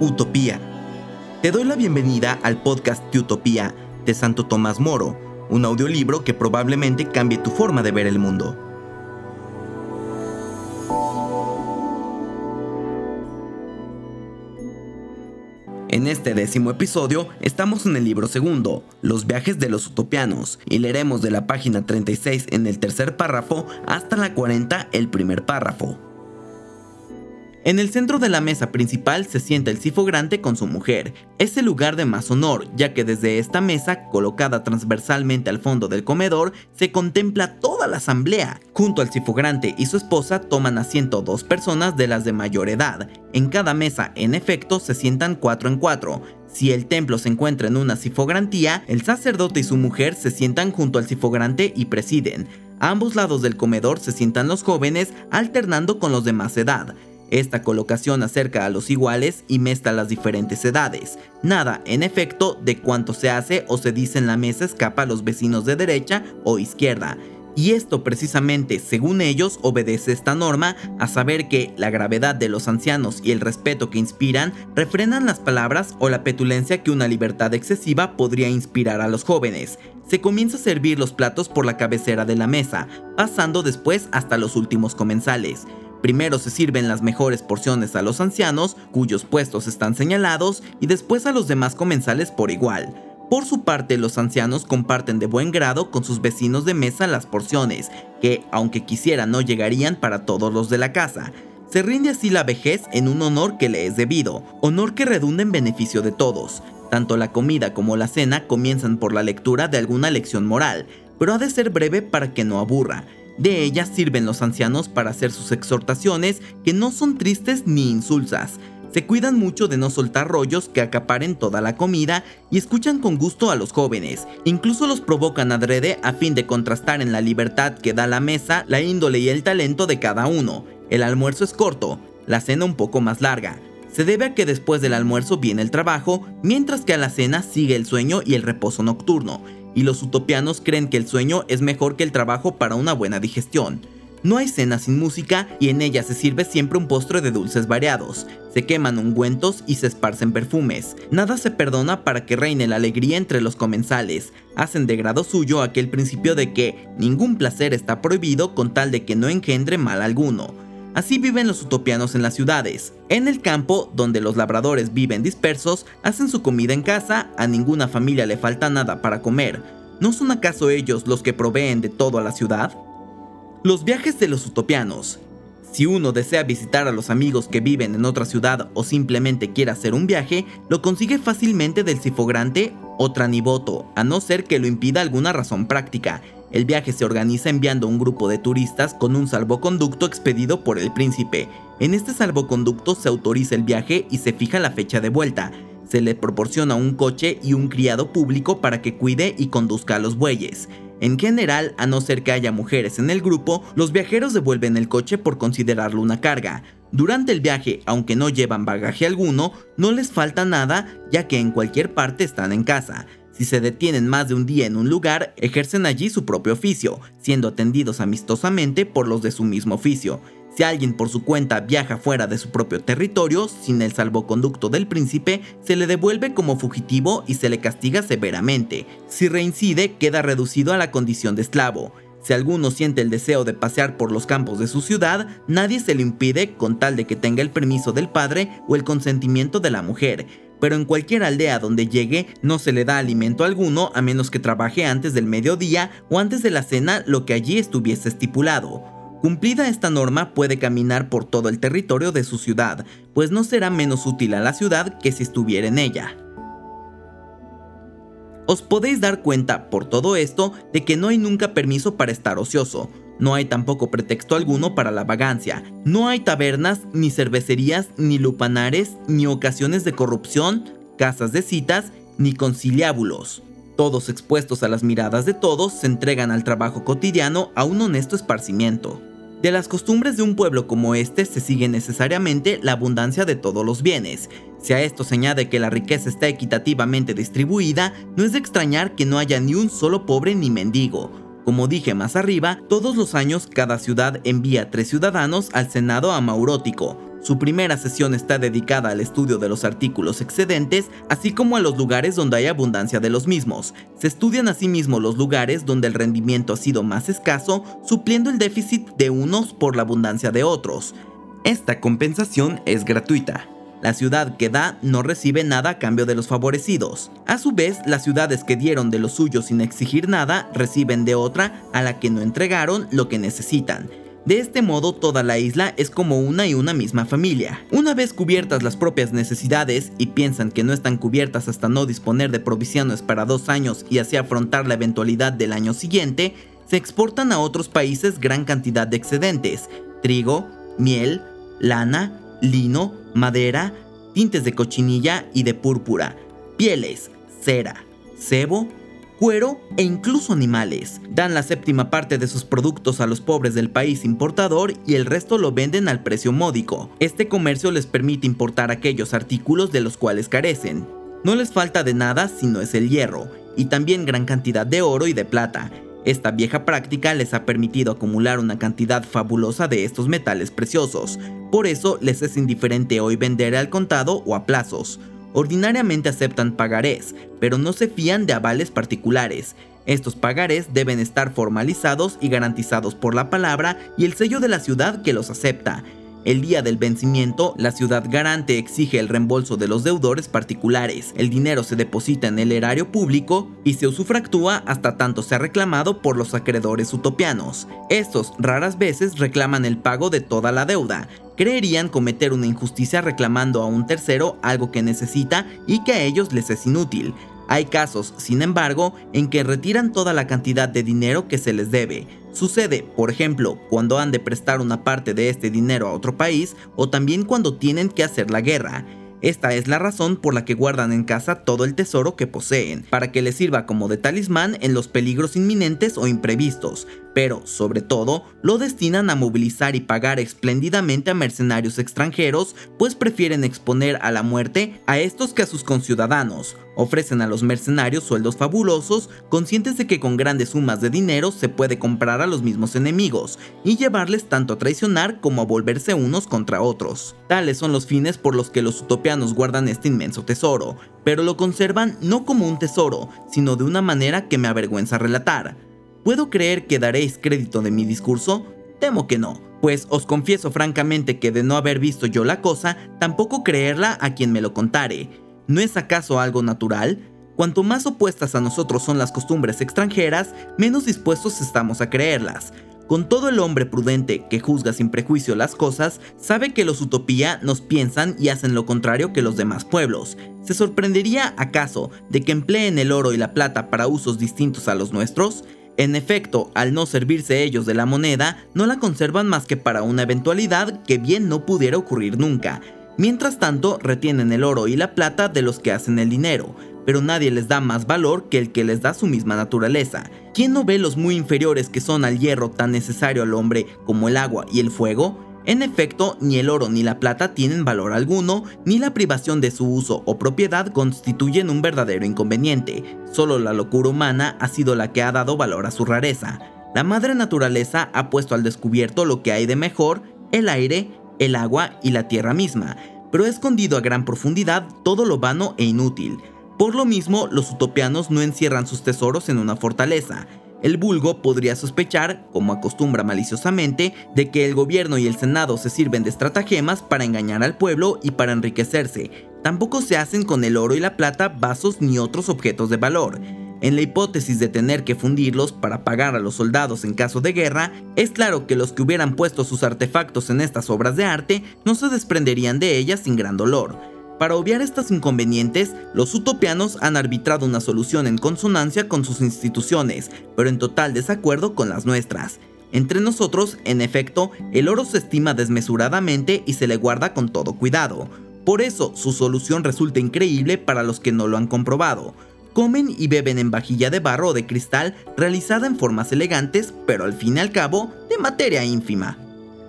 Utopía. Te doy la bienvenida al podcast de Utopía de Santo Tomás Moro, un audiolibro que probablemente cambie tu forma de ver el mundo. En este décimo episodio estamos en el libro segundo, Los viajes de los utopianos, y leeremos de la página 36 en el tercer párrafo hasta la 40 el primer párrafo. En el centro de la mesa principal se sienta el sifogrante con su mujer. Es el lugar de más honor, ya que desde esta mesa, colocada transversalmente al fondo del comedor, se contempla toda la asamblea. Junto al sifogrante y su esposa toman asiento dos personas de las de mayor edad. En cada mesa, en efecto, se sientan cuatro en cuatro. Si el templo se encuentra en una sifograntía, el sacerdote y su mujer se sientan junto al sifogrante y presiden. A ambos lados del comedor se sientan los jóvenes alternando con los de más edad. Esta colocación acerca a los iguales y mezcla las diferentes edades. Nada, en efecto, de cuánto se hace o se dice en la mesa escapa a los vecinos de derecha o izquierda. Y esto precisamente, según ellos, obedece esta norma a saber que la gravedad de los ancianos y el respeto que inspiran refrenan las palabras o la petulencia que una libertad excesiva podría inspirar a los jóvenes. Se comienza a servir los platos por la cabecera de la mesa, pasando después hasta los últimos comensales. Primero se sirven las mejores porciones a los ancianos, cuyos puestos están señalados, y después a los demás comensales por igual. Por su parte, los ancianos comparten de buen grado con sus vecinos de mesa las porciones, que, aunque quisieran, no llegarían para todos los de la casa. Se rinde así la vejez en un honor que le es debido, honor que redunda en beneficio de todos. Tanto la comida como la cena comienzan por la lectura de alguna lección moral, pero ha de ser breve para que no aburra. De ellas sirven los ancianos para hacer sus exhortaciones que no son tristes ni insulsas. Se cuidan mucho de no soltar rollos que acaparen toda la comida y escuchan con gusto a los jóvenes. Incluso los provocan adrede a fin de contrastar en la libertad que da la mesa la índole y el talento de cada uno. El almuerzo es corto, la cena un poco más larga. Se debe a que después del almuerzo viene el trabajo, mientras que a la cena sigue el sueño y el reposo nocturno y los utopianos creen que el sueño es mejor que el trabajo para una buena digestión. No hay cena sin música y en ella se sirve siempre un postre de dulces variados. Se queman ungüentos y se esparcen perfumes. Nada se perdona para que reine la alegría entre los comensales. Hacen de grado suyo aquel principio de que ningún placer está prohibido con tal de que no engendre mal alguno. Así viven los utopianos en las ciudades. En el campo, donde los labradores viven dispersos, hacen su comida en casa, a ninguna familia le falta nada para comer. ¿No son acaso ellos los que proveen de todo a la ciudad? Los viajes de los utopianos. Si uno desea visitar a los amigos que viven en otra ciudad o simplemente quiere hacer un viaje, lo consigue fácilmente del sifogrante o traniboto, a no ser que lo impida alguna razón práctica, el viaje se organiza enviando un grupo de turistas con un salvoconducto expedido por el príncipe. En este salvoconducto se autoriza el viaje y se fija la fecha de vuelta. Se le proporciona un coche y un criado público para que cuide y conduzca a los bueyes. En general, a no ser que haya mujeres en el grupo, los viajeros devuelven el coche por considerarlo una carga. Durante el viaje, aunque no llevan bagaje alguno, no les falta nada ya que en cualquier parte están en casa. Si se detienen más de un día en un lugar, ejercen allí su propio oficio, siendo atendidos amistosamente por los de su mismo oficio. Si alguien por su cuenta viaja fuera de su propio territorio, sin el salvoconducto del príncipe, se le devuelve como fugitivo y se le castiga severamente. Si reincide, queda reducido a la condición de esclavo. Si alguno siente el deseo de pasear por los campos de su ciudad, nadie se le impide con tal de que tenga el permiso del padre o el consentimiento de la mujer pero en cualquier aldea donde llegue no se le da alimento alguno a menos que trabaje antes del mediodía o antes de la cena lo que allí estuviese estipulado. Cumplida esta norma puede caminar por todo el territorio de su ciudad, pues no será menos útil a la ciudad que si estuviera en ella. Os podéis dar cuenta por todo esto de que no hay nunca permiso para estar ocioso, no hay tampoco pretexto alguno para la vagancia. No hay tabernas, ni cervecerías, ni lupanares, ni ocasiones de corrupción, casas de citas, ni conciliábulos. Todos expuestos a las miradas de todos, se entregan al trabajo cotidiano a un honesto esparcimiento. De las costumbres de un pueblo como este se sigue necesariamente la abundancia de todos los bienes. Si a esto se añade que la riqueza está equitativamente distribuida, no es de extrañar que no haya ni un solo pobre ni mendigo como dije más arriba, todos los años cada ciudad envía tres ciudadanos al Senado amaurótico. Su primera sesión está dedicada al estudio de los artículos excedentes, así como a los lugares donde hay abundancia de los mismos. Se estudian asimismo los lugares donde el rendimiento ha sido más escaso, supliendo el déficit de unos por la abundancia de otros. Esta compensación es gratuita. La ciudad que da no recibe nada a cambio de los favorecidos. A su vez, las ciudades que dieron de lo suyo sin exigir nada reciben de otra a la que no entregaron lo que necesitan. De este modo, toda la isla es como una y una misma familia. Una vez cubiertas las propias necesidades y piensan que no están cubiertas hasta no disponer de provisiones para dos años y así afrontar la eventualidad del año siguiente, se exportan a otros países gran cantidad de excedentes, trigo, miel, lana, lino, madera, tintes de cochinilla y de púrpura, pieles, cera, cebo, cuero e incluso animales. Dan la séptima parte de sus productos a los pobres del país importador y el resto lo venden al precio módico. Este comercio les permite importar aquellos artículos de los cuales carecen. No les falta de nada si no es el hierro, y también gran cantidad de oro y de plata, esta vieja práctica les ha permitido acumular una cantidad fabulosa de estos metales preciosos, por eso les es indiferente hoy vender al contado o a plazos. Ordinariamente aceptan pagarés, pero no se fían de avales particulares. Estos pagarés deben estar formalizados y garantizados por la palabra y el sello de la ciudad que los acepta, el día del vencimiento, la ciudad garante exige el reembolso de los deudores particulares. El dinero se deposita en el erario público y se usufractúa hasta tanto sea reclamado por los acreedores utopianos. Estos raras veces reclaman el pago de toda la deuda. Creerían cometer una injusticia reclamando a un tercero algo que necesita y que a ellos les es inútil. Hay casos, sin embargo, en que retiran toda la cantidad de dinero que se les debe. Sucede, por ejemplo, cuando han de prestar una parte de este dinero a otro país o también cuando tienen que hacer la guerra. Esta es la razón por la que guardan en casa todo el tesoro que poseen, para que les sirva como de talismán en los peligros inminentes o imprevistos, pero, sobre todo, lo destinan a movilizar y pagar espléndidamente a mercenarios extranjeros, pues prefieren exponer a la muerte a estos que a sus conciudadanos. Ofrecen a los mercenarios sueldos fabulosos, conscientes de que con grandes sumas de dinero se puede comprar a los mismos enemigos y llevarles tanto a traicionar como a volverse unos contra otros. Tales son los fines por los que los utopianos guardan este inmenso tesoro, pero lo conservan no como un tesoro, sino de una manera que me avergüenza relatar. ¿Puedo creer que daréis crédito de mi discurso? Temo que no, pues os confieso francamente que de no haber visto yo la cosa, tampoco creerla a quien me lo contare. ¿No es acaso algo natural? Cuanto más opuestas a nosotros son las costumbres extranjeras, menos dispuestos estamos a creerlas. Con todo el hombre prudente que juzga sin prejuicio las cosas, sabe que los utopía nos piensan y hacen lo contrario que los demás pueblos. ¿Se sorprendería acaso de que empleen el oro y la plata para usos distintos a los nuestros? En efecto, al no servirse ellos de la moneda, no la conservan más que para una eventualidad que bien no pudiera ocurrir nunca. Mientras tanto, retienen el oro y la plata de los que hacen el dinero, pero nadie les da más valor que el que les da su misma naturaleza. ¿Quién no ve los muy inferiores que son al hierro tan necesario al hombre como el agua y el fuego? En efecto, ni el oro ni la plata tienen valor alguno, ni la privación de su uso o propiedad constituyen un verdadero inconveniente. Solo la locura humana ha sido la que ha dado valor a su rareza. La madre naturaleza ha puesto al descubierto lo que hay de mejor, el aire, el agua y la tierra misma, pero escondido a gran profundidad todo lo vano e inútil. Por lo mismo, los utopianos no encierran sus tesoros en una fortaleza, el vulgo podría sospechar, como acostumbra maliciosamente, de que el gobierno y el senado se sirven de estratagemas para engañar al pueblo y para enriquecerse. Tampoco se hacen con el oro y la plata vasos ni otros objetos de valor. En la hipótesis de tener que fundirlos para pagar a los soldados en caso de guerra, es claro que los que hubieran puesto sus artefactos en estas obras de arte no se desprenderían de ellas sin gran dolor. Para obviar estos inconvenientes, los utopianos han arbitrado una solución en consonancia con sus instituciones, pero en total desacuerdo con las nuestras. Entre nosotros, en efecto, el oro se estima desmesuradamente y se le guarda con todo cuidado. Por eso, su solución resulta increíble para los que no lo han comprobado. Comen y beben en vajilla de barro o de cristal realizada en formas elegantes, pero al fin y al cabo, de materia ínfima.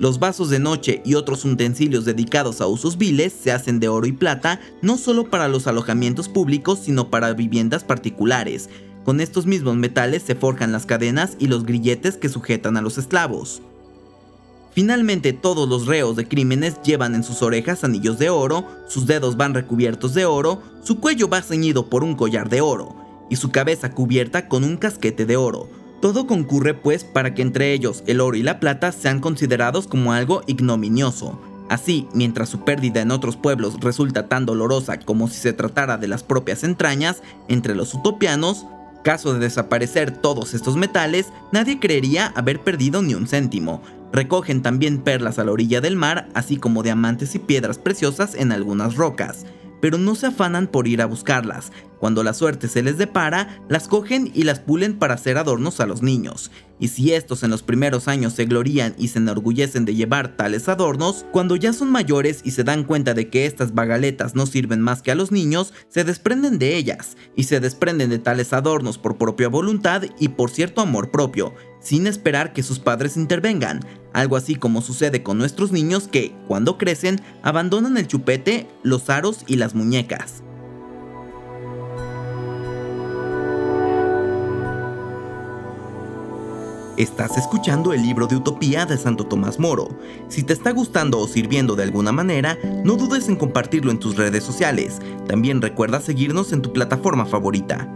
Los vasos de noche y otros utensilios dedicados a usos viles se hacen de oro y plata no solo para los alojamientos públicos, sino para viviendas particulares. Con estos mismos metales se forjan las cadenas y los grilletes que sujetan a los esclavos. Finalmente todos los reos de crímenes llevan en sus orejas anillos de oro, sus dedos van recubiertos de oro, su cuello va ceñido por un collar de oro, y su cabeza cubierta con un casquete de oro. Todo concurre pues para que entre ellos el oro y la plata sean considerados como algo ignominioso. Así, mientras su pérdida en otros pueblos resulta tan dolorosa como si se tratara de las propias entrañas, entre los utopianos, caso de desaparecer todos estos metales, nadie creería haber perdido ni un céntimo. Recogen también perlas a la orilla del mar, así como diamantes y piedras preciosas en algunas rocas pero no se afanan por ir a buscarlas. Cuando la suerte se les depara, las cogen y las pulen para hacer adornos a los niños. Y si estos en los primeros años se glorían y se enorgullecen de llevar tales adornos, cuando ya son mayores y se dan cuenta de que estas bagaletas no sirven más que a los niños, se desprenden de ellas, y se desprenden de tales adornos por propia voluntad y por cierto amor propio, sin esperar que sus padres intervengan, algo así como sucede con nuestros niños que, cuando crecen, abandonan el chupete, los aros y las muñecas. Estás escuchando el libro de Utopía de Santo Tomás Moro. Si te está gustando o sirviendo de alguna manera, no dudes en compartirlo en tus redes sociales. También recuerda seguirnos en tu plataforma favorita.